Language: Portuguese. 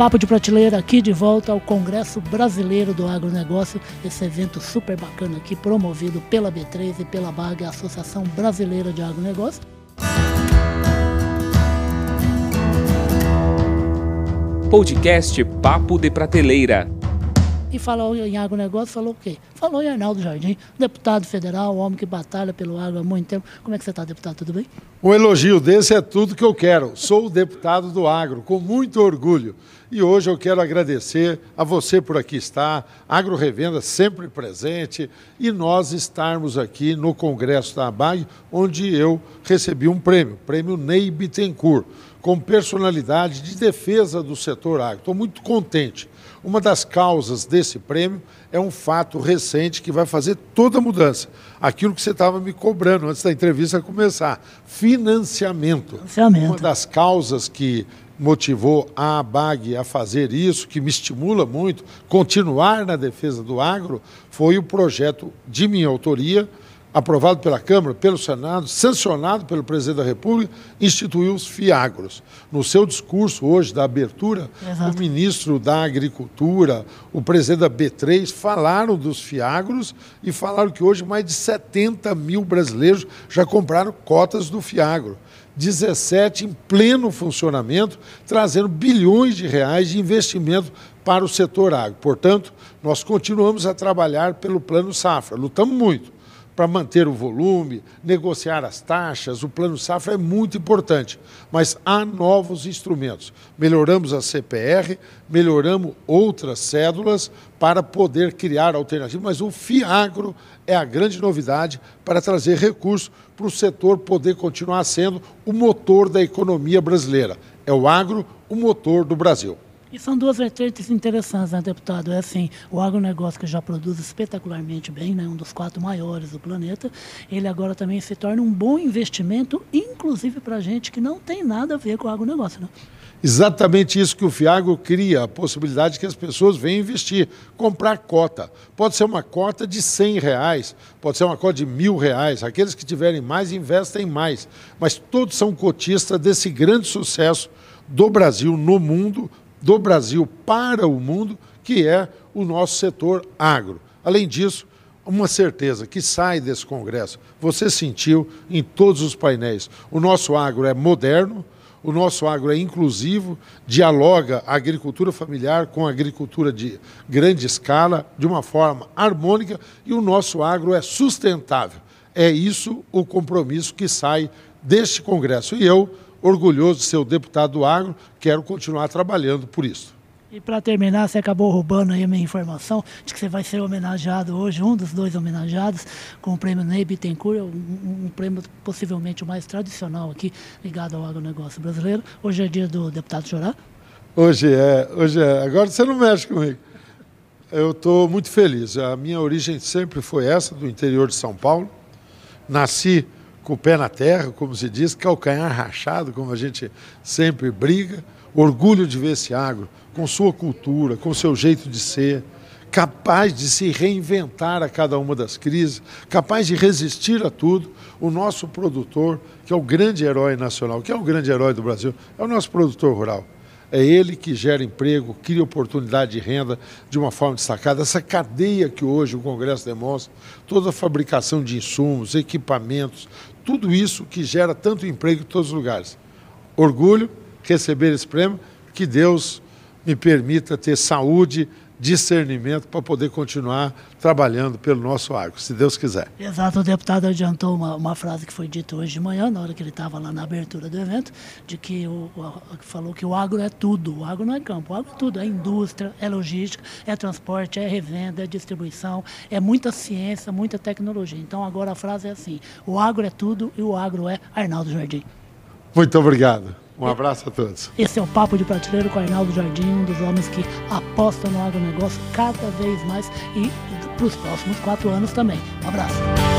Papo de Prateleira aqui de volta ao Congresso Brasileiro do Agronegócio, esse evento super bacana aqui, promovido pela B3 e pela BAG, a Associação Brasileira de Agronegócio. Podcast Papo de Prateleira. E falou em agronegócio, falou o quê? Falou em Arnaldo Jardim, deputado federal, homem que batalha pelo agro há muito tempo. Como é que você está, deputado? Tudo bem? Um elogio desse é tudo que eu quero. Sou o deputado do agro, com muito orgulho. E hoje eu quero agradecer a você por aqui estar, Agro Revenda sempre presente, e nós estarmos aqui no Congresso da ABAG, onde eu recebi um prêmio, prêmio Ney Bittencourt, com personalidade de defesa do setor agro. Estou muito contente uma das causas desse prêmio é um fato recente que vai fazer toda a mudança. Aquilo que você estava me cobrando antes da entrevista começar: financiamento. financiamento. Uma das causas que motivou a ABAG a fazer isso, que me estimula muito, continuar na defesa do agro, foi o projeto de minha autoria aprovado pela Câmara, pelo Senado, sancionado pelo Presidente da República, instituiu os FIAGROS. No seu discurso hoje da abertura, Exato. o ministro da Agricultura, o presidente da B3 falaram dos FIAGROS e falaram que hoje mais de 70 mil brasileiros já compraram cotas do FIAGRO. 17 em pleno funcionamento, trazendo bilhões de reais de investimento para o setor agro. Portanto, nós continuamos a trabalhar pelo Plano Safra, lutamos muito para manter o volume, negociar as taxas, o plano safra é muito importante, mas há novos instrumentos. Melhoramos a CPR, melhoramos outras cédulas para poder criar alternativas, mas o FIAGRO é a grande novidade para trazer recursos para o setor poder continuar sendo o motor da economia brasileira. É o agro o motor do Brasil. E são duas vertentes interessantes, né, deputado? É assim, o agronegócio que já produz espetacularmente bem, né, um dos quatro maiores do planeta, ele agora também se torna um bom investimento, inclusive para gente que não tem nada a ver com o agronegócio, né? Exatamente isso que o Fiagro cria, a possibilidade que as pessoas venham investir, comprar cota. Pode ser uma cota de 100 reais, pode ser uma cota de mil reais. Aqueles que tiverem mais investem mais. Mas todos são cotistas desse grande sucesso do Brasil no mundo, do Brasil para o mundo, que é o nosso setor agro. Além disso, uma certeza que sai desse congresso, você sentiu em todos os painéis, o nosso agro é moderno, o nosso agro é inclusivo, dialoga a agricultura familiar com a agricultura de grande escala, de uma forma harmônica, e o nosso agro é sustentável. É isso o compromisso que sai deste congresso. E eu orgulhoso de ser o deputado do agro, quero continuar trabalhando por isso. E para terminar, você acabou roubando aí a minha informação de que você vai ser homenageado hoje, um dos dois homenageados, com o prêmio Ney Bittencourt, um, um prêmio possivelmente o mais tradicional aqui, ligado ao agronegócio brasileiro. Hoje é dia do deputado Chorá? Hoje é, hoje é. Agora você não mexe comigo. Eu estou muito feliz. A minha origem sempre foi essa, do interior de São Paulo. Nasci com o pé na terra, como se diz, calcanhar rachado, como a gente sempre briga, orgulho de ver esse agro com sua cultura, com seu jeito de ser, capaz de se reinventar a cada uma das crises, capaz de resistir a tudo. O nosso produtor, que é o grande herói nacional, que é o grande herói do Brasil, é o nosso produtor rural. É ele que gera emprego, cria oportunidade de renda de uma forma destacada. Essa cadeia que hoje o Congresso demonstra, toda a fabricação de insumos, equipamentos, tudo isso que gera tanto emprego em todos os lugares. Orgulho receber esse prêmio, que Deus me permita ter saúde, discernimento para poder continuar trabalhando pelo nosso agro, se Deus quiser. Exato, o deputado adiantou uma, uma frase que foi dita hoje de manhã, na hora que ele estava lá na abertura do evento, de que o, o, falou que o agro é tudo, o agro não é campo, o agro é tudo, é indústria, é logística, é transporte, é revenda, é distribuição, é muita ciência, muita tecnologia. Então agora a frase é assim, o agro é tudo e o agro é Arnaldo Jardim. Muito obrigado. Um abraço a todos. Esse é o Papo de Prateleiro com Arnaldo Jardim, um dos homens que aposta no agronegócio cada vez mais e para os próximos quatro anos também. Um abraço.